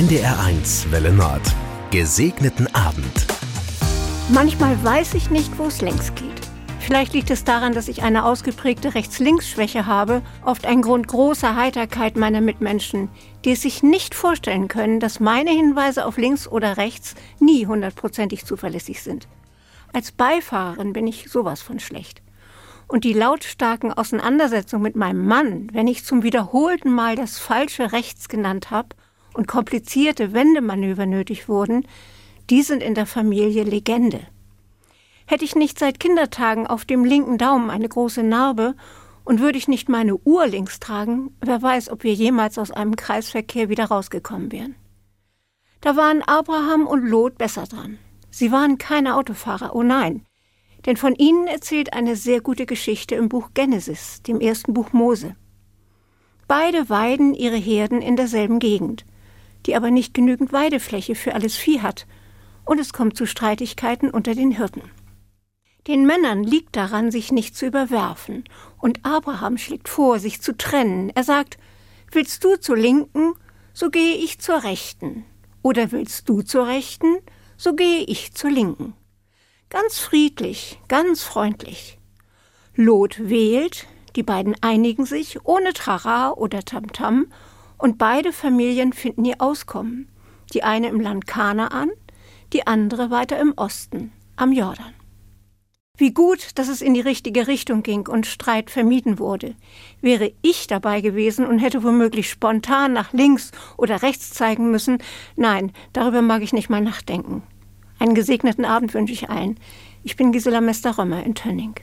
NDR1 Welle Nord. Gesegneten Abend. Manchmal weiß ich nicht, wo es längs geht. Vielleicht liegt es daran, dass ich eine ausgeprägte Rechts-Links-Schwäche habe, oft ein Grund großer Heiterkeit meiner Mitmenschen, die es sich nicht vorstellen können, dass meine Hinweise auf links oder rechts nie hundertprozentig zuverlässig sind. Als Beifahrerin bin ich sowas von schlecht. Und die lautstarken Auseinandersetzungen mit meinem Mann, wenn ich zum wiederholten Mal das falsche rechts genannt habe und komplizierte Wendemanöver nötig wurden, die sind in der Familie Legende. Hätte ich nicht seit Kindertagen auf dem linken Daumen eine große Narbe und würde ich nicht meine Uhr links tragen, wer weiß, ob wir jemals aus einem Kreisverkehr wieder rausgekommen wären. Da waren Abraham und Lot besser dran. Sie waren keine Autofahrer, oh nein. Denn von ihnen erzählt eine sehr gute Geschichte im Buch Genesis, dem ersten Buch Mose. Beide weiden ihre Herden in derselben Gegend, die aber nicht genügend Weidefläche für alles Vieh hat, und es kommt zu Streitigkeiten unter den Hirten. Den Männern liegt daran, sich nicht zu überwerfen, und Abraham schlägt vor, sich zu trennen. Er sagt, Willst du zur Linken, so gehe ich zur Rechten, oder willst du zur Rechten, so gehe ich zur Linken. Ganz friedlich, ganz freundlich. Lot wählt, die beiden einigen sich ohne Trara oder Tamtam und beide Familien finden ihr Auskommen. Die eine im Land Kanaan, die andere weiter im Osten, am Jordan. Wie gut, dass es in die richtige Richtung ging und Streit vermieden wurde. Wäre ich dabei gewesen und hätte womöglich spontan nach links oder rechts zeigen müssen, nein, darüber mag ich nicht mal nachdenken. Einen gesegneten Abend wünsche ich allen. Ich bin Gisela Mester-Römer in Tönning.